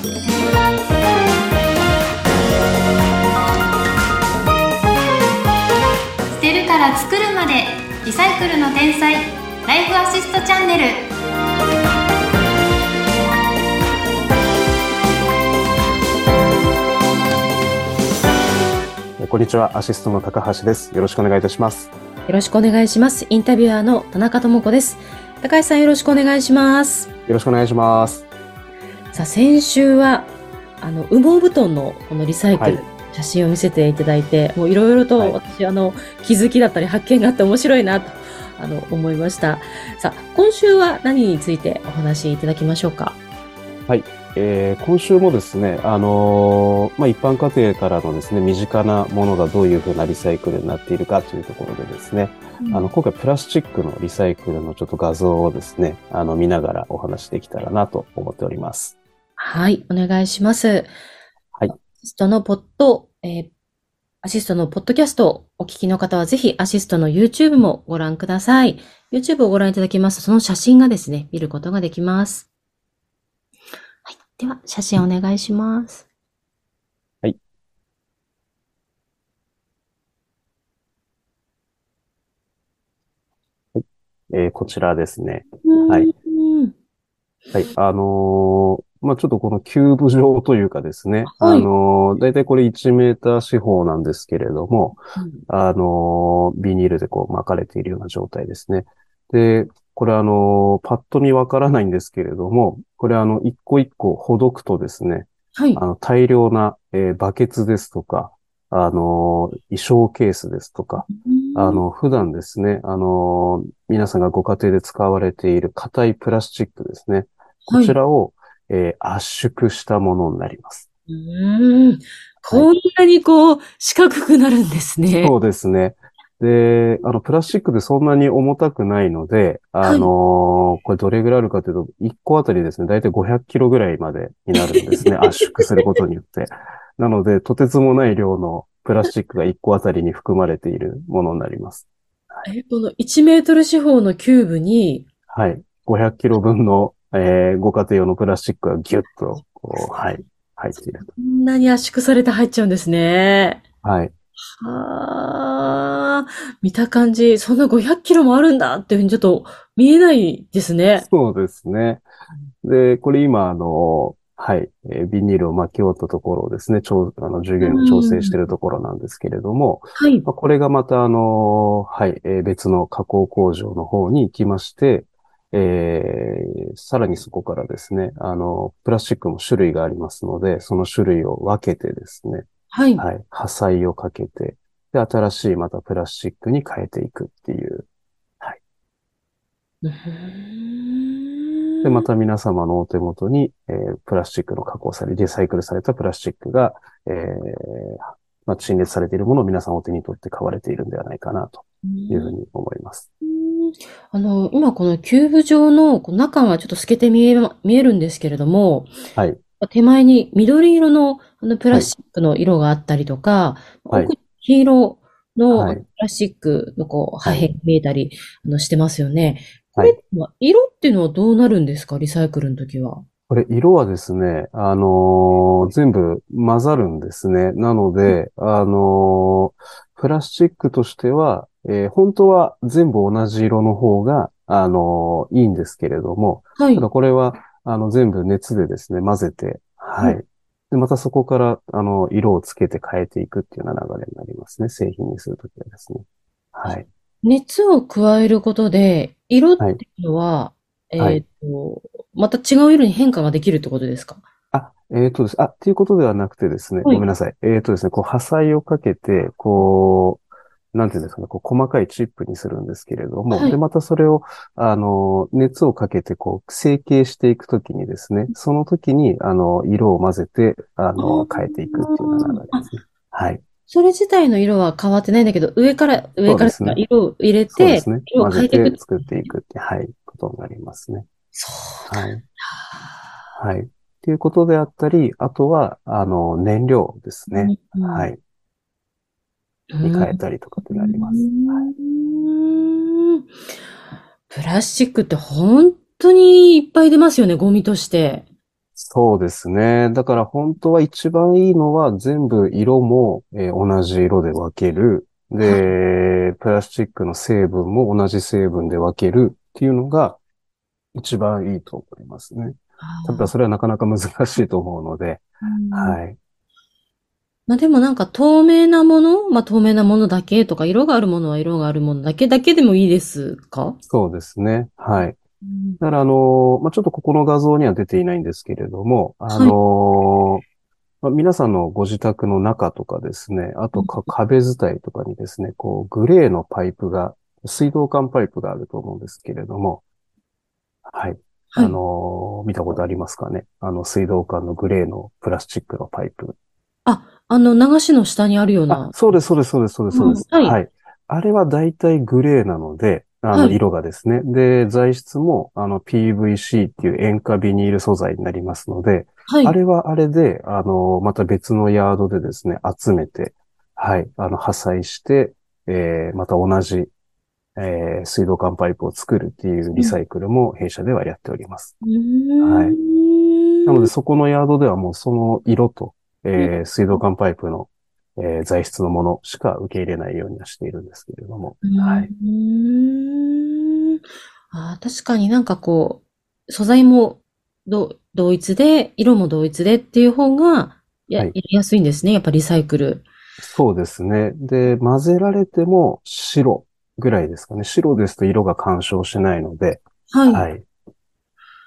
捨てるから作るまでリサイクルの天才ライフアシストチャンネルえこんにちは、アシストの高橋です。よろしくお願いいたします。よろしくお願いします。インタビュアーの田中智子です。高橋さんよろしくお願いします。よろしくお願いします。さあ、先週は、あの、羽毛布団のこのリサイクル、はい写真を見せていただいて、もういろいろとはい私、あの、気づきだったり発見があって面白いなと、あの、思いました。さあ、今週は何についてお話しいただきましょうか？えー今週もですね、あのーまあ、一般家庭からのですね、身近なものがどういうふうなリサイクルになっているかというところでですね、あの、今回プラスチックのリサイクルのちょっと画像をですね、あの、見ながらお話しできたらなと思っております。はい、お願いします。はいアシストのポッド、えーアシストのポッドキャストをお聞きの方はぜひアシストの YouTube もご覧ください。YouTube をご覧いただきますと、その写真がですね、見ることができます。はい。では、写真お願いします。えーこちらですね。はいうん。はい。あのーまあ、ちょっとこのキューブ状というかですね、はいあのーだいたいこれ1メーター四方なんですけれども、あのービニールでこう巻かれているような状態ですね。で、これあのーパッと見わからないんですけれども、これあの、一個一個ほどくとですね、はいあ。の、大量な、えーバケツですとか、あのー衣装ケースですとか、あの、普段ですね、あのー皆さんがご家庭で使われている硬いプラスチックですね。こちらを、えー圧縮したものになります。うーん。こんなにこう、四角くなるんですね。そうですね。で、あの、プラスチックでそんなに重たくないので、あのーこれどれぐらいあるかというと、1個あたりですね、だいたい500キロぐらいまでになるんですね。圧縮することによって。なので、とてつもない量のプラスチックが1個あたりに含まれているものになります。えこの1メートル四方のキューブに、はい。500キロ分の、えーご家庭用のプラスチックがギュッと、こう、はい、入っていると。こんなに圧縮されて入っちゃうんですね。はい。はあ、見た感じ、そんな500キロもあるんだっていうふうにちょっと見えないですね。そうですね。で、これ今、あの、はい、えービニールを巻き終わったところをですね、調あの従業員が調整しているところなんですけれども、はい。まあこれがまた、あの、はい、えー別の加工工場の方に行きまして、えーさらにそこからですね、あの、プラスチックも種類がありますので、その種類を分けてですね、はい。はい、破砕をかけて、で、新しいまたプラスチックに変えていくっていう。うーんで、また皆様のお手元に、えープラスチックの加工され、リサイクルされたプラスチックが、えーまあ、陳列されているものを皆さんお手に取って買われているんではないかなというふうに思います。あの、今このキューブ状のこう中がちょっと透けて見える、見えるんですけれども、はい。手前に緑色のあのプラスチックの色があったりとか、はい奥に黄色のはいプラスチックのこう破片が見えたりあのしてますよね。こはいれは色っていうのはどうなるんですか？リサイクルの時は。これ、色はですね、あのー全部混ざるんですね。なので、あのープラスチックとしては、えー本当は全部同じ色の方が、あのーいいんですけれども、はいた。だこれは、あの、全部熱でですね、混ぜて、はい。うで、またそこから、あの、色をつけて変えていくっていうような流れになりますね。製品にするときはですね。はい。熱を加えることで、色っていうのは、はいえっと、また違う色に変化ができるってことですか？あ、えっとです。あ、っていうことではなくてですね、はいごめんなさい。えっとですね、こう、破砕をかけて、こう、なんていうんですかね、こう、細かいチップにするんですけれども、はいで、またそれを、あの、熱をかけて、こう、成形していくときにですね、その時に、あの、色を混ぜて、あの、変えていくっていう流れですね。はい。それ自体の色は変わってないんだけど、上から、上から色を入れてそうですね。、色を混ぜ変えていくて。作っていくって、はい、ことになりますね。そうだ。はい。はい。っていうことであったり、あとは、あの、燃料ですね。うんはい。うんに変えたりとかってなります。はい。うんプラスチックって本当にいっぱい出ますよね、ゴミとして。そうですね。だから本当は一番いいのは全部色も、えー同じ色で分ける。で、プラスチックの成分も同じ成分で分けるっていうのが一番いいと思いますね。ただそれはなかなか難しいと思うので、うんはい。まあでもなんか透明なものまあ透明なものだけとか、色があるものは色があるものだけだけでもいいですか？そうですね。はい。だからあのーまあ、ちょっとここの画像には出ていないんですけれども、あのーまあ、皆さんのご自宅の中とかですね、あとか壁伝いとかにですね、こう、グレーのパイプが、水道管パイプがあると思うんですけれども、はい。はいあのー見たことありますかね？あの、水道管のグレーのプラスチックのパイプ。あ、あの、流しの下にあるようあな。、そうです、そうです、そうです、そうです、そうです。うんはいはい。あれは大体グレーなので、あの、はい色がですね。で、材質も、あの、PVC っていう塩化ビニール素材になりますので、はい。あれはあれで、あの、また別のヤードでですね、集めて、はい、あの、破砕して、えー、また同じ、えー、水道管パイプを作るっていうリサイクルも弊社ではやっております。うーんはいなので、そこのヤードではもうその色と、えー、水道管パイプの、えー、材質のものしか受け入れないようにはしているんですけれども、はい。うーんあー確かになんかこう、素材もど同一で、色も同一でっていう方がや、はいやりやすいんですね。やっぱリサイクル。そうですね。で、混ぜられても白ぐらいですかね。白ですと色が干渉しないので、はい。はい。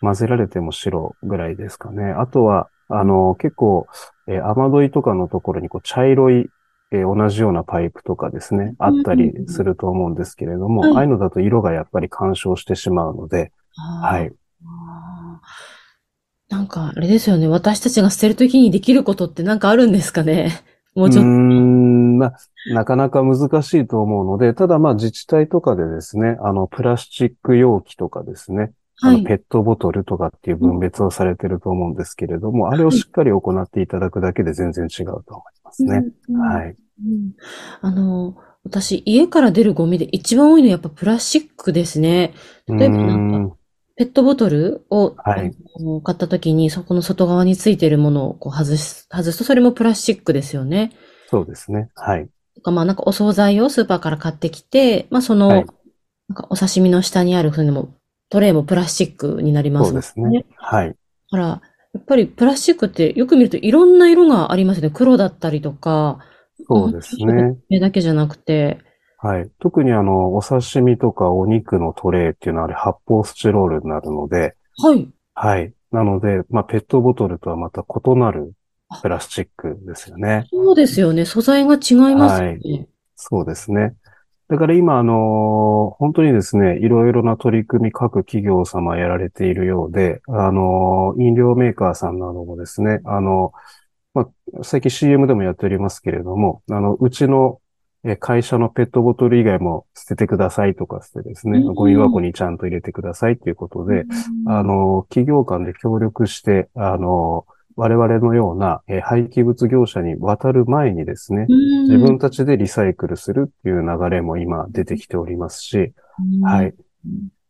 混ぜられても白ぐらいですかね。あとは、あの、結構、えー雨どいとかのところにこう茶色い、えー同じようなパイプとかですね、あったりすると思うんですけれども、はいああいうのだと色がやっぱり干渉してしまうので、はい。なんか、あれですよね。私たちが捨てるときにできることってなんかあるんですかね？もうちょっと。ん、まあ、なかなか難しいと思うので、ただまあ自治体とかでですね、あの、プラスチック容器とかですね、はい。ペットボトルとかっていう分別をされてると思うんですけれども、あれをしっかり行っていただくだけで全然違うと思いますね。うんはい。うんあの、私、家から出るゴミで一番多いのはやっぱプラスチックですね。例えばなんかペットボトルを、はい買った時に、そこの外側についているものをこう外す、外すとそれもプラスチックですよね。そうですね。はい。とか、まあなんかお惣菜をスーパーから買ってきて、まあその、はいなんかお刺身の下にある船も、トレイもプラスチックになりますもんそうですね。はい。だから、やっぱりプラスチックってよく見るといろんな色がありますよね。黒だったりとか。そうですね。目だけじゃなくて。はい。特にあの、お刺身とかお肉のトレイっていうのはあれ発泡スチロールになるので、はい。はい。なので、まあ、ペットボトルとはまた異なるプラスチックですよね。そうですよね。素材が違いますよね。そうですね。だから今、あの本当にですね、いろいろな取り組み各企業様やられているようで、あの飲料メーカーさんなどもですね、あの、まあ、最近 CM でもやっておりますけれども、あの、うちのえ会社のペットボトル以外も捨ててくださいとかしてですね、うんゴミ箱にちゃんと入れてくださいということで、あの、企業間で協力して、あの、我々のようなえ廃棄物業者に渡る前にですね、自分たちでリサイクルするっていう流れも今出てきておりますし、はい。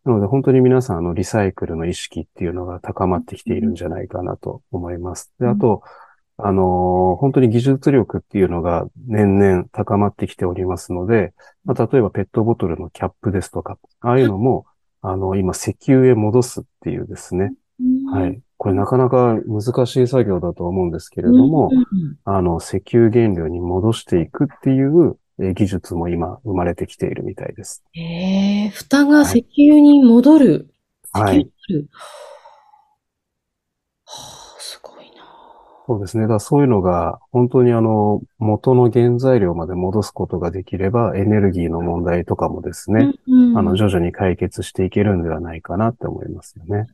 なので本当に皆さん、あの、リサイクルの意識っていうのが高まってきているんじゃないかなと思います。で、あと、あのー本当に技術力っていうのが年々高まってきておりますので、まあ、例えばペットボトルのキャップですとか、ああいうのも、あの、今石油へ戻すっていうですね。はい。これなかなか難しい作業だと思うんですけれども、あの、石油原料に戻していくっていうえ技術も今生まれてきているみたいです。へえ、蓋が石油に戻る？はい。はあ、すごいな。そうですね。だからそういうのが本当にあの、元の原材料まで戻すことができれば、エネルギーの問題とかもですね、うんあの、徐々に解決していけるんではないかなって思いますよね。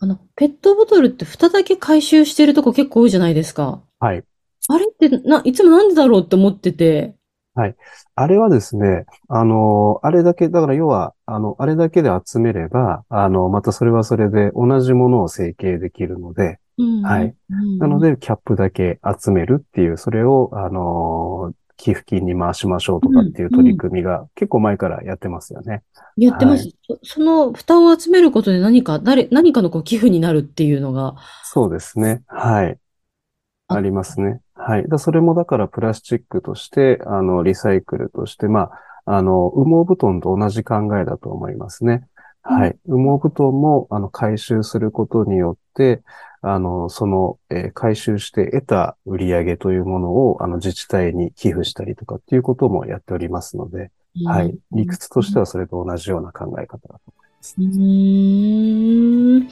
あの、ペットボトルって蓋だけ回収してるとこ結構多いじゃないですか。はい。あれってな、いつもなんでだろうって思ってて。あれはですね、あの、あれだけ、だから要は、あの、あれだけで集めれば、あの、またそれはそれで同じものを成形できるので、うんはい。うんなので、キャップだけ集めるっていう、それを、あの寄付金に回しましょうとかっていう取り組みが結構前からやってますよね。やってます。そその蓋を集めることで何か、誰、何かのこう寄付になるっていうのが、そうですね。はい。あありますね。はい。だそれもだからプラスチックとして、あの、リサイクルとして、まあ、あの、羽毛布団と同じ考えだと思いますね。はい。羽毛布団も、あの、回収することによって、あの、その、えー回収して得た売り上げというものを、あの、自治体に寄付したりとかっていうこともやっておりますので、はい。理屈としてはそれと同じような考え方だと思います。うーん。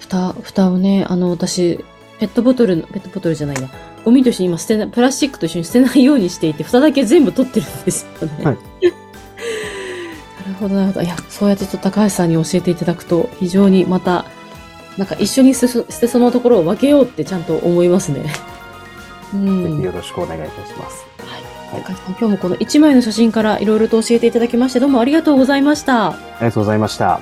蓋、蓋をね、あの、私、ペットボトルの、ペットボトルじゃないや。ゴミと一緒に今捨てな、プラスチックと一緒に捨てないようにしていて、蓋だけ全部取ってるんですよね。はい なるほど、なるほど。いや、そうやってちょっと高橋さんに教えていただくと、非常にまた、なんか一緒に捨てそ捨てそのところを分けようってちゃんと思いますね。うぜん。ひよろしくお願いいたします。はい。高橋さん、今日もこの1枚の写真からいろいろと教えていただきまして、どうもありがとうございました。ありがとうございました。